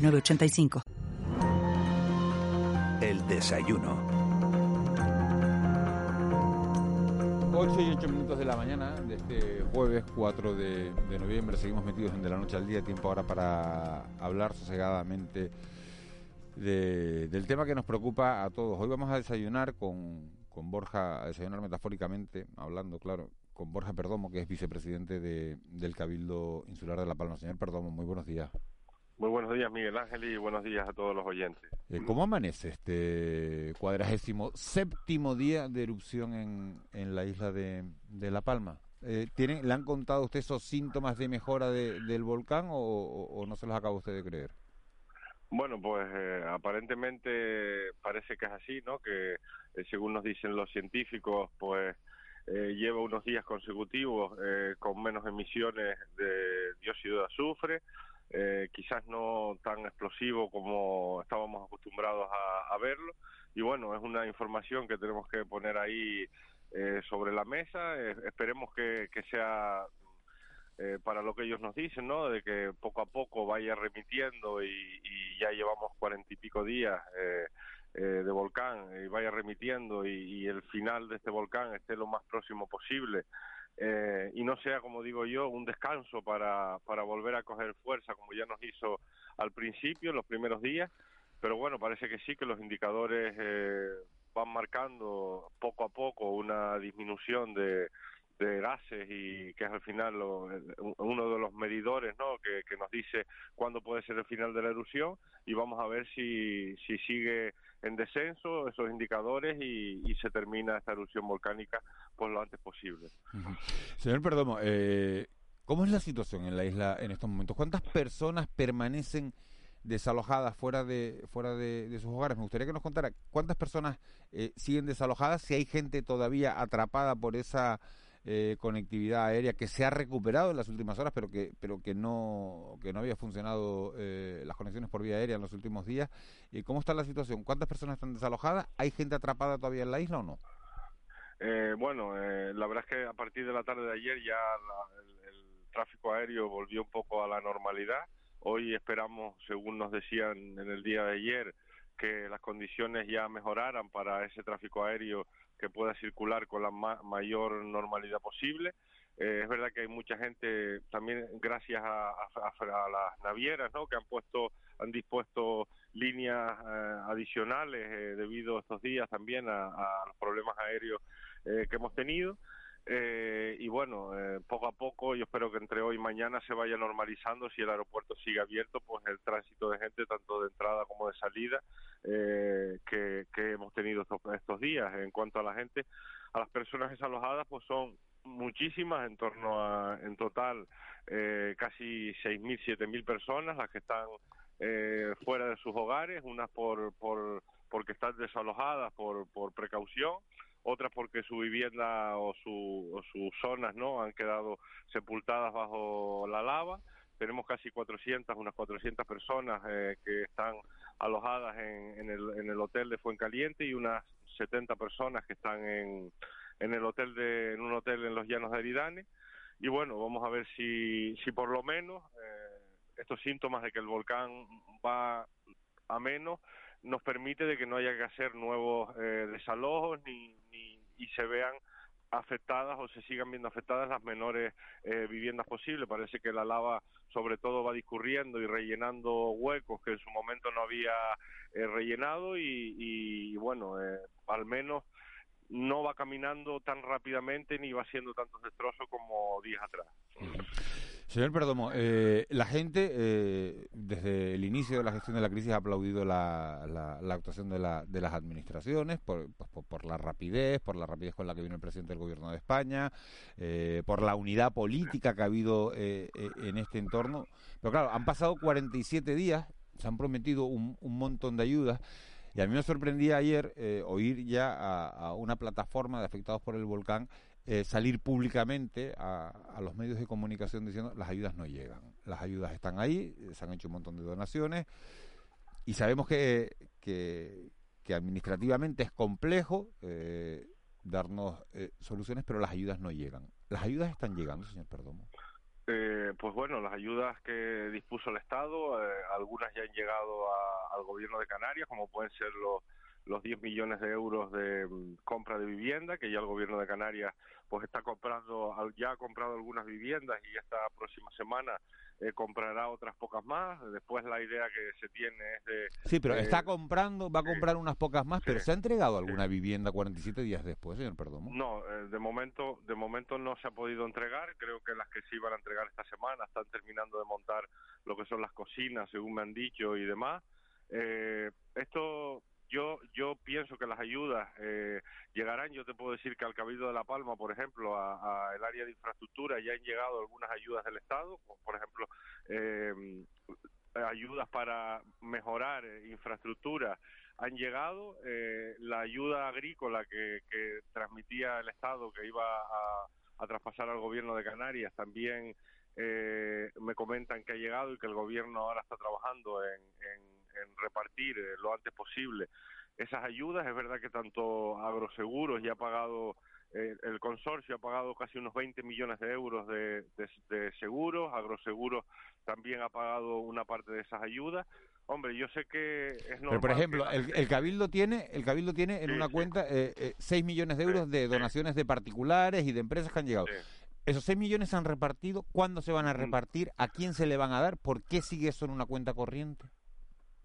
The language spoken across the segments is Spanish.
985. El desayuno. 8 y 8 minutos de la mañana de este jueves 4 de, de, noviembre. Seguimos metidos en De la Noche al Día. Tiempo ahora para hablar sosegadamente de, del tema que nos preocupa a todos. Hoy vamos a desayunar con, con Borja, a desayunar metafóricamente, hablando, claro, con Borja Perdomo, que es vicepresidente de, del Cabildo Insular de La Palma. Señor Perdomo, muy buenos días. Muy buenos días, Miguel Ángel, y buenos días a todos los oyentes. Eh, ¿Cómo amanece este cuadragésimo séptimo día de erupción en, en la isla de, de La Palma? Eh, ¿tienen, ¿Le han contado a usted esos síntomas de mejora de, del volcán o, o, no se los acaba usted de creer? Bueno, pues eh, aparentemente parece que es así, ¿no? Que eh, según nos dicen los científicos, pues eh, lleva unos días consecutivos eh, con menos emisiones de dióxido de azufre, eh, quizás no tan explosivo como estábamos acostumbrados a, verlo. Y bueno, es una información que tenemos que poner ahí eh, sobre la mesa. Esperemos que, sea eh, para lo que ellos nos dicen, ¿no? De que poco a poco vaya remitiendo y, ya llevamos cuarenta y pico días eh, eh, de volcán y vaya remitiendo y el final de este volcán esté lo más próximo posible eh, y no sea, como digo yo, un descanso para, para volver a coger fuerza, como ya nos hizo al principio, los primeros días. Pero bueno, parece que sí, que los indicadores eh, van marcando poco a poco una disminución de, de gases y que es al final lo, uno de los medidores ¿no? que, nos dice cuándo puede ser el final de la erupción y vamos a ver si, si sigue en descenso esos indicadores y, y se termina esta erupción volcánica pues lo antes posible. Señor Perdomo, eh, ¿cómo es la situación en la isla en estos momentos? ¿Cuántas personas permanecen desalojadas fuera de fuera de, de, sus hogares. Me gustaría que nos contara cuántas personas eh, siguen desalojadas, si hay gente todavía atrapada por esa eh, conectividad aérea que se ha recuperado en las últimas horas, pero que pero que no que no había funcionado eh, las conexiones por vía aérea en los últimos días. ¿Y cómo está la situación? ¿Cuántas personas están desalojadas? ¿Hay gente atrapada todavía en la isla o no? Eh, bueno, eh, la verdad es que a partir de la tarde de ayer ya el, tráfico aéreo volvió un poco a la normalidad. Hoy esperamos, según nos decían en el día de ayer, que las condiciones ya mejoraran para ese tráfico aéreo que pueda circular con la ma mayor normalidad posible. Eh, es verdad que hay mucha gente, también gracias a, las navieras, ¿no? que han puesto, han dispuesto líneas eh, adicionales eh, debido estos días también a, a los problemas aéreos eh, que hemos tenido. Eh, y bueno, eh, poco a poco, yo espero que entre hoy y mañana se vaya normalizando. Si el aeropuerto sigue abierto, pues el tránsito de gente, tanto de entrada como de salida, eh, que, hemos tenido estos, estos días. En cuanto a la gente, a las personas desalojadas, pues son muchísimas, en torno a, en total, eh, casi 6.000, 7.000 personas las que están eh, fuera de sus hogares, unas por, por porque están desalojadas por, por precaución otras porque su vivienda o, su, o sus zonas no han quedado sepultadas bajo la lava. Tenemos casi 400, unas 400 personas eh, que están alojadas en, en, el, en el hotel de Fuencaliente y unas 70 personas que están en, en el hotel de en un hotel en los Llanos de Aridane. Y bueno, vamos a ver si, si por lo menos eh, estos síntomas de que el volcán va a menos nos permite de que no haya que hacer nuevos eh, desalojos ni, ni, y se vean afectadas o se sigan viendo afectadas las menores eh, viviendas posibles. Parece que la lava sobre todo va discurriendo y rellenando huecos que en su momento no había eh, rellenado y, y bueno, eh, al menos no va caminando tan rápidamente ni va haciendo tantos destrozos como días atrás. Señor Perdomo, eh, la gente eh, desde el inicio de la gestión de la crisis ha aplaudido la, la, la actuación de, la, de, las administraciones por, por, por, la rapidez, por la rapidez con la que vino el presidente del gobierno de España, eh, por la unidad política que ha habido eh, eh, en este entorno. Pero claro, han pasado 47 días se han prometido un, un montón de ayudas. Y a mí me sorprendía ayer eh, oír ya a, una plataforma de afectados por el volcán eh, salir públicamente a, a, los medios de comunicación diciendo las ayudas no llegan, las ayudas están ahí, se han hecho un montón de donaciones y sabemos que, que, administrativamente es complejo eh, darnos eh, soluciones, pero las ayudas no llegan. ¿Las ayudas están llegando, señor Perdomo? Eh, pues bueno, las ayudas que dispuso el Estado, eh, algunas ya han llegado al gobierno de Canarias, como pueden ser los los 10 millones de euros de mm, compra de vivienda, que ya el gobierno de Canarias pues está comprando, ya ha comprado algunas viviendas y esta próxima semana eh, comprará otras pocas más. Después la idea que se tiene es de... Sí, pero está comprando, va a comprar unas pocas más, pero ¿se ha entregado alguna vivienda 47 días después, señor Perdomo? No, eh, de momento de momento no se ha podido entregar. Creo que las que se iban a entregar esta semana están terminando de montar lo que son las cocinas, según me han dicho, y demás. Eh, esto yo yo pienso que las ayudas eh, llegarán. Yo te puedo decir que al Cabildo de La Palma, por ejemplo, a, el área de infraestructura ya han llegado algunas ayudas del Estado, por ejemplo, eh, ayudas para mejorar eh, infraestructura han llegado. Eh, la ayuda agrícola que, que, transmitía el Estado que iba a, traspasar al gobierno de Canarias también eh, me comentan que ha llegado y que el gobierno ahora está trabajando en, repartir eh, lo antes posible esas ayudas. Es verdad que tanto Agroseguros ya ha pagado, eh, el consorcio ha pagado casi unos 20 millones de euros de, de, seguros, Agroseguros también ha pagado una parte de esas ayudas. Hombre, yo sé que es normal Pero, por ejemplo, el, Cabildo tiene el Cabildo tiene en una cuenta eh, 6 millones de euros de donaciones de particulares y de empresas que han llegado. ¿Esos 6 millones se han repartido? ¿Cuándo se van a mm. repartir? ¿A quién se le van a dar? ¿Por qué sigue eso en una cuenta corriente?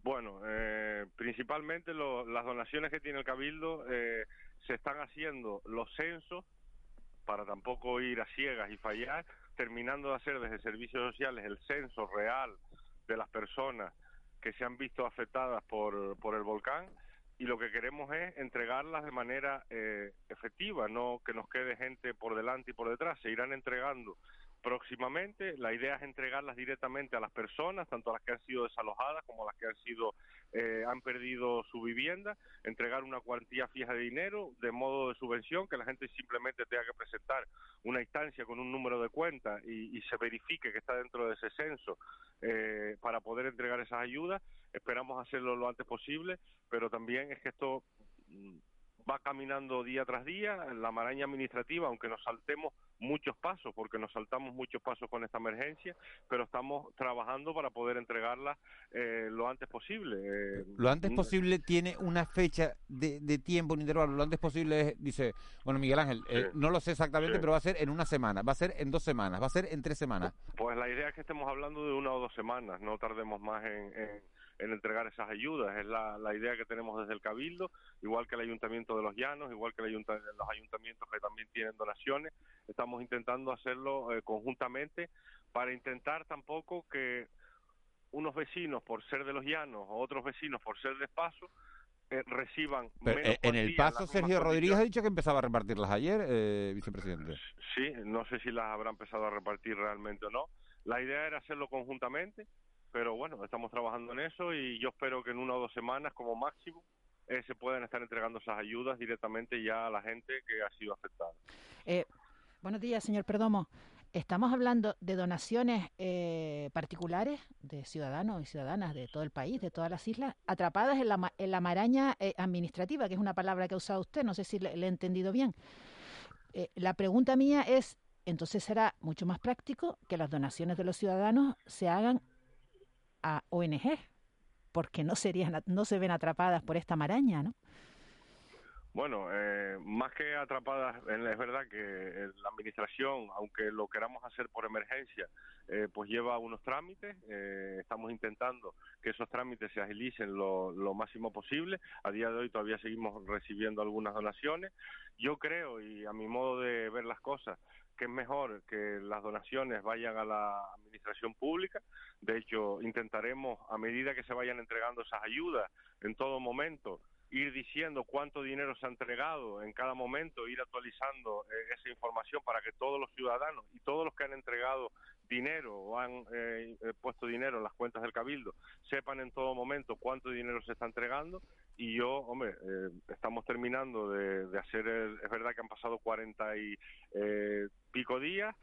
Bueno, eh, principalmente las donaciones que tiene el Cabildo eh, se están haciendo los censos para tampoco ir a ciegas y fallar, terminando de hacer desde servicios sociales el censo real de las personas que se han visto afectadas por, por el volcán y lo que queremos es entregarlas de manera eh, efectiva, no que nos quede gente por delante y por detrás. Se irán entregando próximamente. La idea es entregarlas directamente a las personas, tanto a las que han sido desalojadas como a las que han sido eh, han perdido su vivienda, entregar una cuantía fija de dinero de modo de subvención, que la gente simplemente tenga que presentar una instancia con un número de cuenta y, se verifique que está dentro de ese censo eh, para poder entregar esas ayudas. Esperamos hacerlo lo antes posible, pero también es que esto mm, va caminando día tras día, la maraña administrativa, aunque nos saltemos muchos pasos, porque nos saltamos muchos pasos con esta emergencia, pero estamos trabajando para poder entregarla eh, lo antes posible. Eh, lo antes mm, posible tiene una fecha de, de, tiempo, un intervalo. Lo antes posible es, dice, bueno, Miguel Ángel, eh, no lo sé exactamente, pero va a ser en una semana, va a ser en dos semanas, va a ser en tres semanas. Pues la idea es que estemos hablando de una o dos semanas, no tardemos más en en entregar esas ayudas. Es la, la idea que tenemos desde el Cabildo, igual que el Ayuntamiento de los Llanos, igual que el los ayuntamientos que también tienen donaciones. Estamos intentando hacerlo eh, conjuntamente para intentar tampoco que unos vecinos, por ser de los Llanos, o otros vecinos, por ser de Paso, eh, reciban eh, en el paso Sergio Rodríguez ha dicho que empezaba a repartirlas ayer eh, vicepresidente sí no sé si las habrá empezado a repartir realmente o no la idea era hacerlo conjuntamente pero bueno, estamos trabajando en eso y yo espero que en una o dos semanas como máximo eh, se puedan estar entregando esas ayudas directamente ya a la gente que ha sido afectada. Eh, buenos días, señor Perdomo. Estamos hablando de donaciones eh, particulares de ciudadanos y ciudadanas de todo el país, de todas las islas, atrapadas en la, en la maraña administrativa, que es una palabra que ha usado usted, no sé si le he entendido bien. la pregunta mía es, entonces será mucho más práctico que las donaciones de los ciudadanos se hagan a ONG, porque no, serían, no se ven atrapadas por esta maraña, ¿no? Bueno, eh, más que atrapadas, es verdad que eh, la administración, aunque lo queramos hacer por emergencia, eh, pues lleva unos trámites. estamos intentando que esos trámites se agilicen lo, lo, máximo posible. A día de hoy todavía seguimos recibiendo algunas donaciones. Yo creo, y a mi modo de ver las cosas, que es mejor que las donaciones vayan a la administración pública. De hecho, intentaremos, a medida que se vayan entregando esas ayudas, en todo momento, ir diciendo cuánto dinero se ha entregado en cada momento, ir actualizando eh, esa información para que todos los ciudadanos y todos los que han entregado dinero o han eh, eh, puesto dinero en las cuentas del Cabildo sepan en todo momento cuánto dinero se está entregando y yo, hombre, eh, estamos terminando de, hacer, es verdad que han pasado cuarenta y pico días,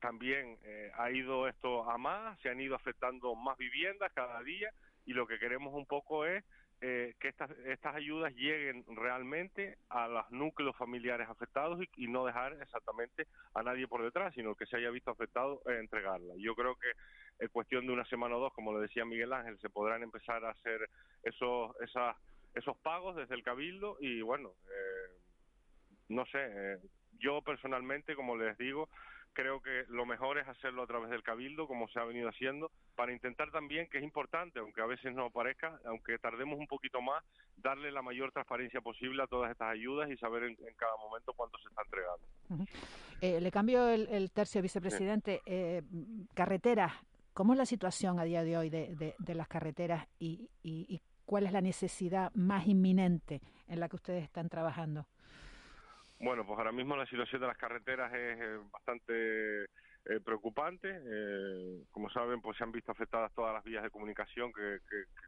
también ha ido esto a más, se han ido afectando más viviendas cada día y lo que queremos un poco es eh, que estas, estas ayudas lleguen realmente a los núcleos familiares afectados y, no dejar exactamente a nadie por detrás, sino que se haya visto afectado eh, entregarla. Yo creo que en cuestión de una semana o dos, como lo decía Miguel Ángel, se podrán empezar a hacer esos, esas, esos pagos desde el Cabildo y bueno, eh, no sé, yo personalmente, como les digo, creo que lo mejor es hacerlo a través del cabildo, como se ha venido haciendo, para intentar también, que es importante, aunque a veces no parezca, aunque tardemos un poquito más, darle la mayor transparencia posible a todas estas ayudas y saber en, cada momento cuánto se está entregando. Eh, le cambio el, tercio, vicepresidente. Eh, carreteras, ¿cómo es la situación a día de hoy de, las carreteras y, y cuál es la necesidad más inminente en la que ustedes están trabajando? Bueno, pues ahora mismo la situación de las carreteras es eh, bastante eh, preocupante. Eh, como saben, pues se han visto afectadas todas las vías de comunicación que,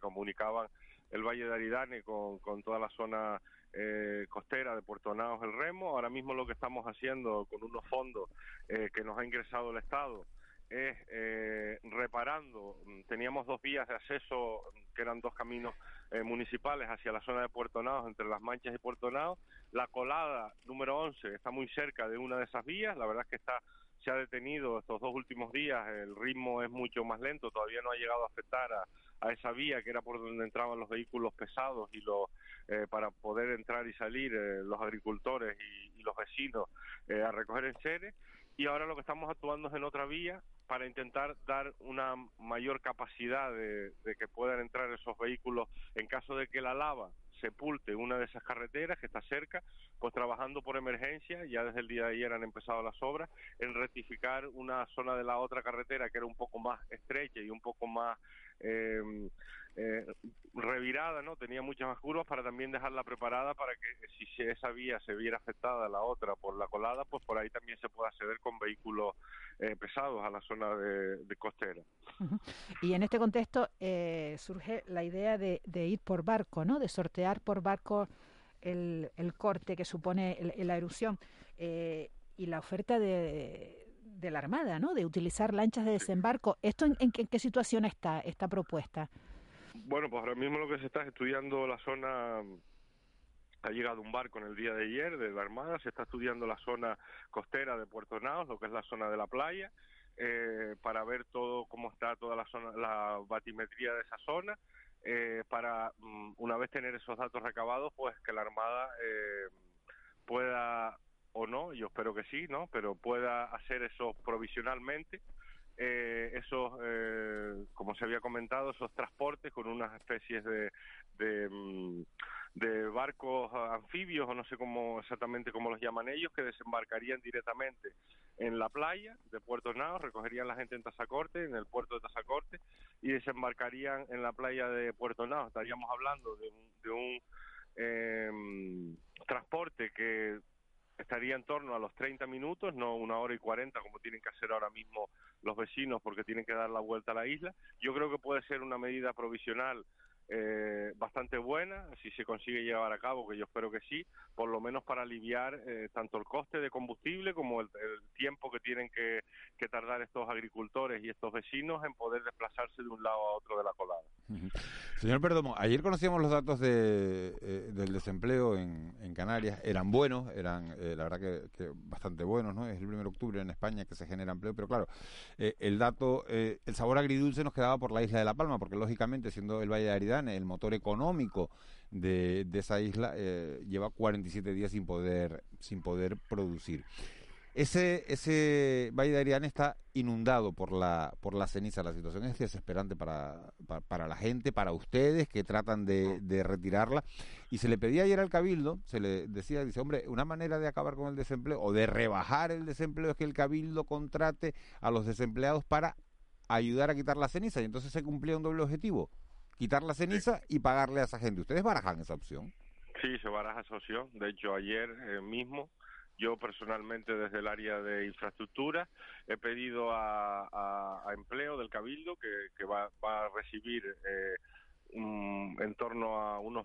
comunicaban el Valle de Aridane con, toda la zona costera de Puerto Naos, el Remo. Ahora mismo lo que estamos haciendo con unos fondos que nos ha ingresado el Estado es eh, reparando, teníamos dos vías de acceso que eran dos caminos eh, municipales hacia la zona de Puerto Naos, entre Las Manchas y Puerto Naos. La colada número 11 está muy cerca de una de esas vías, la verdad es que está se ha detenido estos dos últimos días, el ritmo es mucho más lento, todavía no ha llegado a afectar a, esa vía que era por donde entraban los vehículos pesados y los eh, para poder entrar y salir los agricultores y, los vecinos a recoger enseres y ahora lo que estamos actuando es en otra vía para intentar dar una mayor capacidad de, que puedan entrar esos vehículos en caso de que la lava sepulte una de esas carreteras que está cerca, pues trabajando por emergencia, ya desde el día de ayer han empezado las obras, en rectificar una zona de la otra carretera que era un poco más estrecha y un poco más eh, eh, revirada, ¿no? Tenía muchas más curvas para también dejarla preparada para que si esa vía se viera afectada la otra por la colada, pues por ahí también se pueda acceder con vehículos eh, pesados a la zona de, costera. Y en este contexto eh, surge la idea de, ir por barco, ¿no? De sortear por barco el, corte que supone la erupción y la oferta de de la Armada, ¿no? De utilizar lanchas de desembarco. ¿Esto en, en, qué situación está esta propuesta? Bueno, pues ahora mismo lo que se está estudiando la zona ha llegado un barco en el día de ayer de la Armada, se está estudiando la zona costera de Puerto Naos, lo que es la zona de la playa, eh, para ver todo cómo está toda la zona, la batimetría de esa zona, eh, para mm, una vez tener esos datos recabados, pues que la Armada eh, pueda o no, yo espero que sí, ¿no? Pero pueda hacer eso provisionalmente eh, esos, eh, como se había comentado, esos transportes con unas especies de, de, mm, barcos anfibios, o no sé cómo exactamente cómo los llaman ellos, que desembarcarían directamente en la playa de Puerto Nao, recogerían la gente en Tazacorte, en el puerto de Tazacorte, y desembarcarían en la playa de Puerto Nao. Estaríamos hablando de un, de un eh, transporte que estaría en torno a los 30 minutos, no una hora y 40 como tienen que hacer ahora mismo los vecinos porque tienen que dar la vuelta a la isla. Yo creo que puede ser una medida provisional eh, bastante buena, si se consigue llevar a cabo, que yo espero que sí, por lo menos para aliviar eh, tanto el coste de combustible como el, tiempo que tienen que, tardar estos agricultores y estos vecinos en poder desplazarse de un lado a otro de la colada. Señor Perdomo, ayer conocíamos los datos de, eh, del desempleo en, Canarias, eran buenos, eran la verdad que, bastante buenos, ¿no? Es el 1 de octubre en España que se genera empleo, pero claro, el dato, el sabor agridulce nos quedaba por la isla de La Palma, porque lógicamente siendo el Valle de Aridad el motor económico de, de esa isla, eh, lleva 47 días sin poder, sin poder producir. Ese, ese Valle de Ariane está inundado por la, por la ceniza. La situación es desesperante para, para, la gente, para ustedes que tratan de, de, retirarla. Y se le pedía ayer al Cabildo, se le decía, dice, hombre, una manera de acabar con el desempleo o de rebajar el desempleo es que el Cabildo contrate a los desempleados para ayudar a quitar la ceniza. Y entonces se cumplía un doble objetivo quitar la ceniza y pagarle a esa gente. ¿Ustedes barajan esa opción? Sí, se baraja esa opción. De hecho, ayer eh, mismo Yo personalmente desde el área de infraestructura he pedido a, empleo del Cabildo que, va, a recibir eh, en torno a unos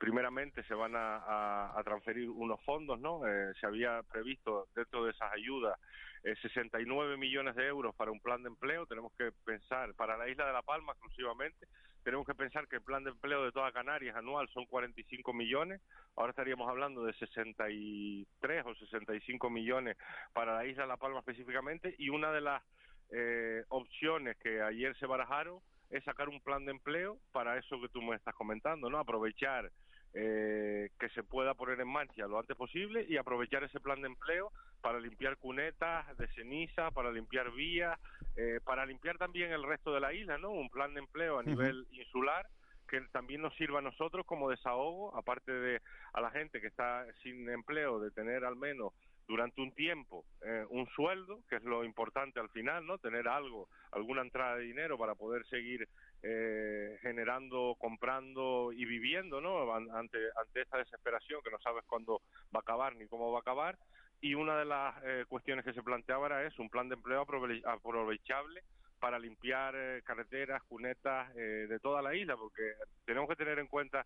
primeramente se van a, transferir unos fondos, ¿no? Eh, se había previsto dentro de esas ayudas 69 eh, millones de euros para un plan de empleo. Tenemos que pensar, para la isla de La Palma exclusivamente, tenemos que pensar que el plan de empleo de toda Canarias anual son 45 millones. Ahora estaríamos hablando de 63 o 65 millones para la isla de La Palma específicamente. Y una de las eh, opciones que ayer se barajaron es sacar un plan de empleo para eso que tú me estás comentando, ¿no? Aprovechar eh, que se pueda poner en marcha lo antes posible y aprovechar ese plan de empleo para limpiar cunetas de ceniza, para limpiar vías, eh, para limpiar también el resto de la isla, ¿no? Un plan de empleo a nivel insular que también nos sirva a nosotros como desahogo, aparte de a la gente que está sin empleo, de tener al menos durante un tiempo eh, un sueldo, que es lo importante al final, ¿no? Tener algo, alguna entrada de dinero para poder seguir eh, generando, comprando y viviendo, ¿no? Ante, ante esta desesperación que no sabes cuándo va a acabar ni cómo va a acabar. Y una de las eh, cuestiones que se planteaba era eso, un plan de empleo aprovechable para limpiar carreteras, cunetas de toda la isla, porque tenemos que tener en cuenta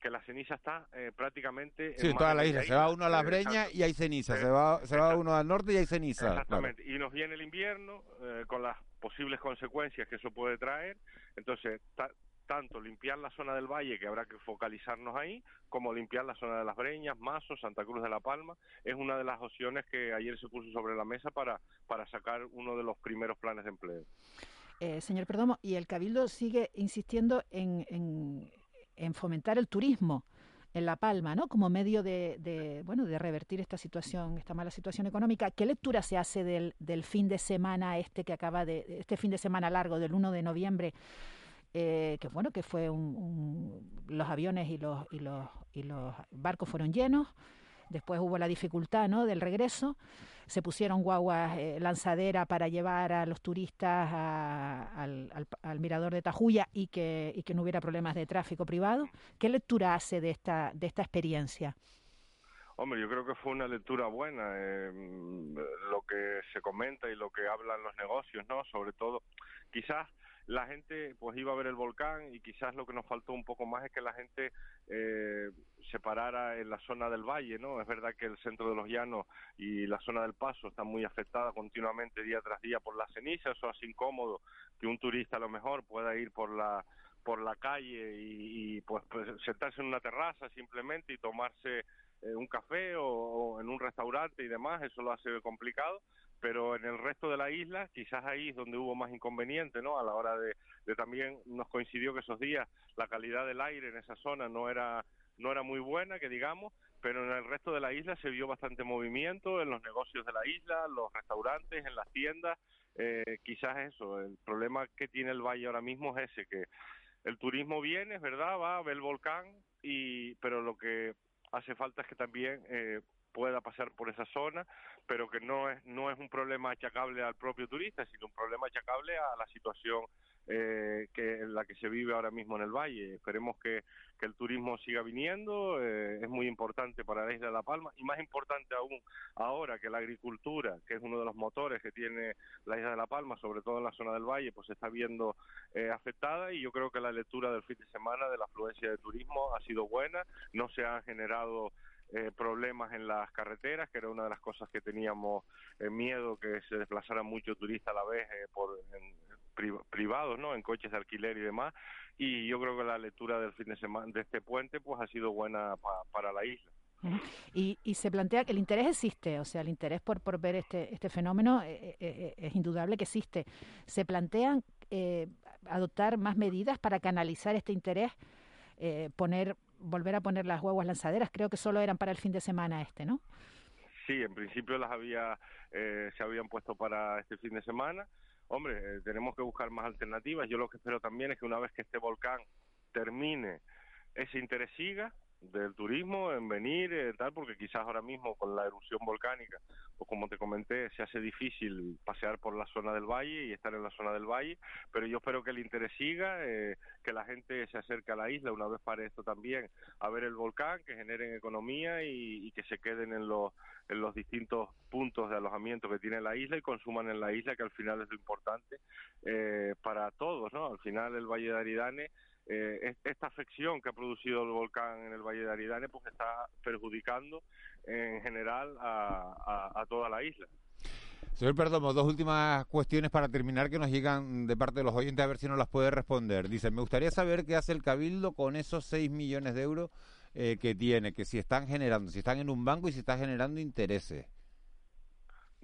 que la ceniza está eh, prácticamente... Sí, en toda la isla. Se va uno a las breñas y hay ceniza. Se va, se va uno al norte y hay ceniza. Exactamente. Y nos viene el invierno eh, con las posibles consecuencias que eso puede traer. Entonces, tanto limpiar la zona del valle, que habrá que focalizarnos ahí, como limpiar la zona de las Breñas, Mazo, Santa Cruz de la Palma, es una de las opciones que ayer se puso sobre la mesa para, para sacar uno de los primeros planes de empleo. Eh, señor Perdomo, y el Cabildo sigue insistiendo en en fomentar el turismo en La Palma, ¿no? Como medio de, bueno, de revertir esta situación, esta mala situación económica. ¿Qué lectura se hace del, del fin de semana este que acaba de, este fin de semana largo del 1 de noviembre? Eh, que bueno, que fue un, los aviones y los, y los, y los barcos fueron llenos. Después hubo la dificultad, ¿no? Del regreso se pusieron guaguas eh, lanzadera para llevar a los turistas al, mirador de Tajuya y que, y que no hubiera problemas de tráfico privado. ¿Qué lectura hace de esta, de esta experiencia? Hombre, yo creo que fue una lectura buena. Eh, lo que se comenta y lo que hablan los negocios, ¿no? Sobre todo, quizás la gente pues iba a ver el volcán y quizás lo que nos faltó un poco más es que la gente eh, se parara en la zona del valle, ¿no? Es verdad que el centro de los llanos y la zona del paso están muy afectadas continuamente día tras día por la ceniza, eso hace incómodo que un turista a lo mejor pueda ir por la por la calle y, pues, pues, sentarse en una terraza simplemente y tomarse eh, un café o, en un restaurante y demás, eso lo hace complicado pero en el resto de la isla quizás ahí es donde hubo más inconveniente, ¿no? A la hora de, también nos coincidió que esos días la calidad del aire en esa zona no era no era muy buena, que digamos, pero en el resto de la isla se vio bastante movimiento en los negocios de la isla, los restaurantes, en las tiendas. Eh, quizás eso, el problema que tiene el valle ahora mismo es ese, que el turismo viene, es verdad, va, ve el volcán, y, pero lo que hace falta es que también eh, pueda pasar por esa zona, pero que no es, no es un problema achacable al propio turista, sino un problema achacable a la situación eh, que la que se vive ahora mismo en el valle. Esperemos que, que el turismo siga viniendo, eh, es muy importante para la isla de La Palma y más importante aún ahora que la agricultura, que es uno de los motores que tiene la isla de La Palma, sobre todo en la zona del valle, pues se está viendo eh, afectada y yo creo que la lectura del fin de semana de la afluencia de turismo ha sido buena, no se ha generado eh, problemas en las carreteras, que era una de las cosas que teníamos eh, miedo que se desplazaran muchos turistas a la vez eh, por privados, ¿no? En coches de alquiler y demás. Y yo creo que la lectura del fin de semana de este puente, pues ha sido buena para la isla. Y, y, se plantea que el interés existe, o sea, el interés por, por ver este, este fenómeno es indudable que existe. Se plantean adoptar más medidas para canalizar este interés, poner volver a poner las huevas lanzaderas. Creo que solo eran para el fin de semana este, ¿no? Sí, en principio las había, eh, se habían puesto para este fin de semana. Hombre, eh, tenemos que buscar más alternativas. Yo lo que espero también es que una vez que este volcán termine, ese interés siga, del turismo en venir, eh, tal, porque quizás ahora mismo con la erupción volcánica, pues como te comenté, se hace difícil pasear por la zona del valle y estar en la zona del valle, pero yo espero que el interés siga, eh, que la gente se acerque a la isla una vez para esto también, a ver el volcán, que generen economía y, y que se queden en los, en los distintos puntos de alojamiento que tiene la isla y consuman en la isla, que al final es lo importante eh, para todos, ¿no? Al final el Valle de Aridane eh, esta afección que ha producido el volcán en el Valle de Aridane pues está perjudicando en general a, toda la isla. Señor Perdomo, dos últimas cuestiones para terminar que nos llegan de parte de los oyentes, a ver si nos las puede responder. Dice, me gustaría saber qué hace el Cabildo con esos 6 millones de euros eh, que tiene, que si están generando, si están en un banco y si está generando intereses.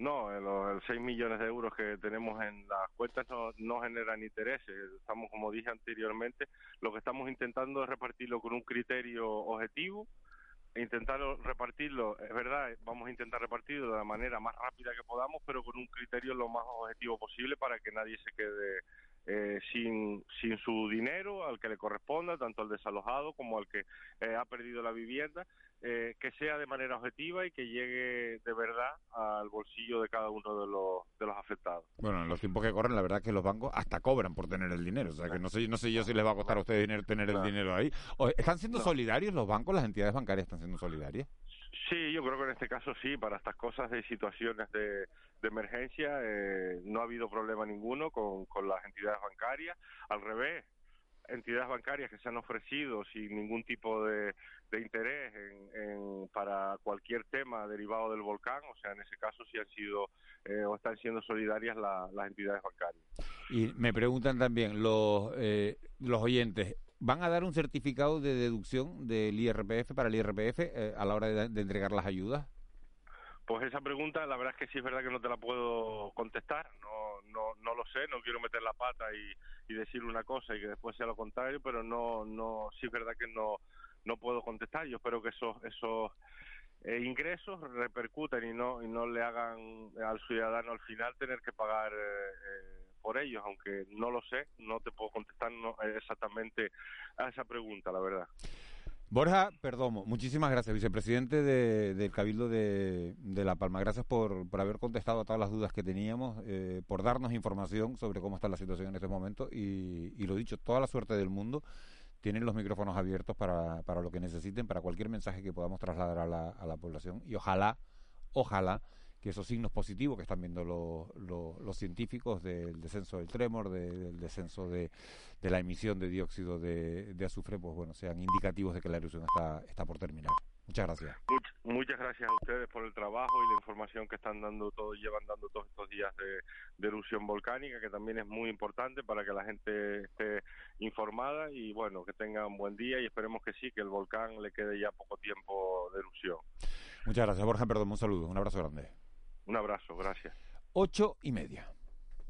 No, los 6 millones de euros que tenemos en las cuentas no, no generan intereses. Estamos, como dije anteriormente, lo que estamos intentando es repartirlo con un criterio objetivo, intentar repartirlo, es verdad, vamos a intentar repartirlo de la manera más rápida que podamos, pero con un criterio lo más objetivo posible para que nadie se quede eh, sin, sin su dinero al que le corresponda, tanto al desalojado como al que eh, ha perdido la vivienda, eh, que sea de manera objetiva y que llegue de verdad al bolsillo de cada uno de los, de los afectados. Bueno, en los tiempos que corren, la verdad es que los bancos hasta cobran por tener el dinero. O sea, que no sé, no sé yo si les va a costar a ustedes dinero tener el dinero ahí. ¿Están siendo solidarios los bancos, las entidades bancarias están siendo solidarias? Sí, yo creo que en este caso sí, para estas cosas de situaciones de, de emergencia eh, no ha habido problema ninguno con, con las entidades bancarias. Al revés, entidades bancarias que se han ofrecido sin ningún tipo de, interés en, para cualquier tema derivado del volcán, o sea, en ese caso sí han sido eh, o están siendo solidarias las entidades bancarias. Y me preguntan también los, eh, los oyentes, ¿van a dar un certificado de deducción del IRPF para el IRPF eh, a la hora de entregar las ayudas? Pues esa pregunta, la verdad es que sí es verdad que no te la puedo contestar, no, no, no lo sé, no quiero meter la pata y, decir una cosa y que después sea lo contrario, pero no, no, sí es verdad que no, no puedo contestar. Yo espero que esos, esos eh, ingresos repercutan y no, y no le hagan al ciudadano al final tener que pagar eh, eh, por ellos, aunque no lo sé, no te puedo contestar exactamente a esa pregunta, la verdad. Borja Perdomo, muchísimas gracias, vicepresidente del Cabildo de, La Palma. Gracias por, haber contestado a todas las dudas que teníamos, eh, por darnos información sobre cómo está la situación en este momento y, y, lo dicho, toda la suerte del mundo. Tienen los micrófonos abiertos para, para lo que necesiten, para cualquier mensaje que podamos trasladar a la, a la población y ojalá, ojalá que esos signos positivos que están viendo los científicos del descenso del tremor, del descenso de, la emisión de dióxido de, azufre, pues bueno, sean indicativos de que la erupción está, está por terminar. Muchas gracias. muchas gracias a ustedes por el trabajo y la información que están dando todos, llevan dando todos estos días de, erupción volcánica, que también es muy importante para que la gente esté informada y bueno, que tengan un buen día y esperemos que sí, que el volcán le quede ya poco tiempo de erupción. Muchas gracias, Borja. Perdón, un saludo, un abrazo grande. Un abrazo, gracias. Ocho y media.